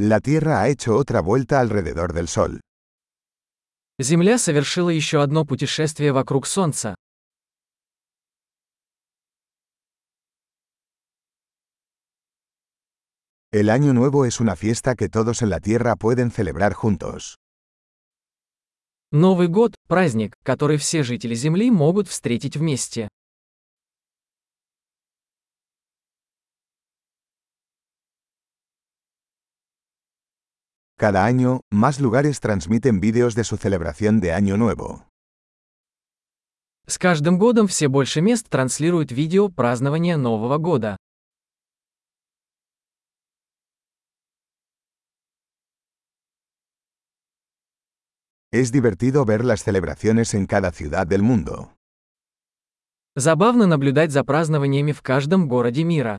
La Tierra ha hecho otra vuelta alrededor del Sol. Земля совершила еще одно путешествие вокруг Солнца. El Año Nuevo es una fiesta que todos en la Tierra pueden celebrar juntos. Новый год – праздник, который все жители Земли могут встретить вместе. Cada año, más lugares transmiten vídeos de su celebración de Año Nuevo. С каждым годом все больше мест транслируют видео празднования Нового года. Es divertido ver las celebraciones en cada ciudad del mundo. Забавно наблюдать за празднованиями в каждом городе мира.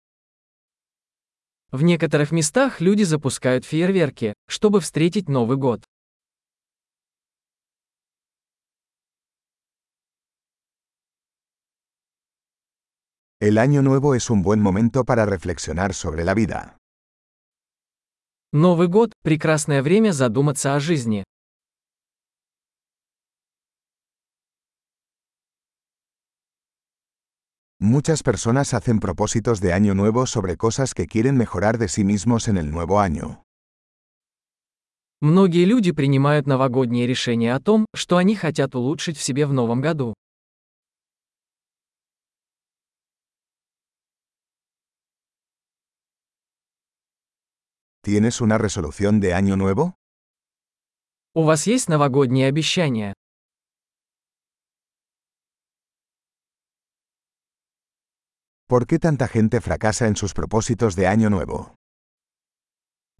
В некоторых местах люди запускают фейерверки, чтобы встретить Новый год. El Año Nuevo es un buen momento para reflexionar sobre la vida. Новый год – прекрасное время задуматься о жизни. Muchas personas hacen propósitos de año nuevo sobre cosas que quieren mejorar de sí mismos en el nuevo año. Многие люди принимают новогодние решения о том, что они хотят улучшить в себе в новом году. ¿Tienes una resolución de año nuevo? У вас есть новогодние обещания? ¿Por qué tanta gente fracasa en sus propósitos de año nuevo?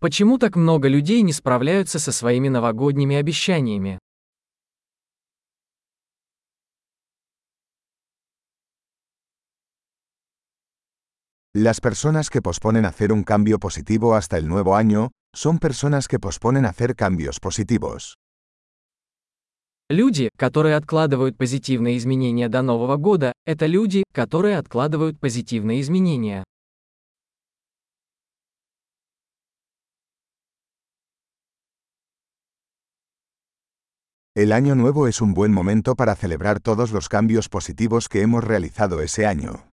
Почему так много людей не справляются со своими новогодними обещаниями? Las personas que posponen hacer un cambio positivo hasta el nuevo año, son personas que posponen hacer cambios positivos. Люди, которые откладывают позитивные изменения до Нового года, это люди, которые откладывают позитивные изменения. El año nuevo es un buen momento para celebrar todos los cambios positivos que hemos realizado ese año.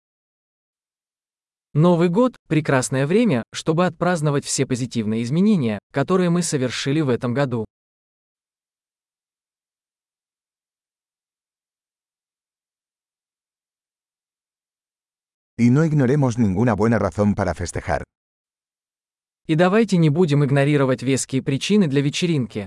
Новый год – прекрасное время, чтобы отпраздновать все позитивные изменения, которые мы совершили в этом году. Y no ignoremos ninguna buena razón para festejar. И давайте не будем игнорировать веские причины для вечеринки.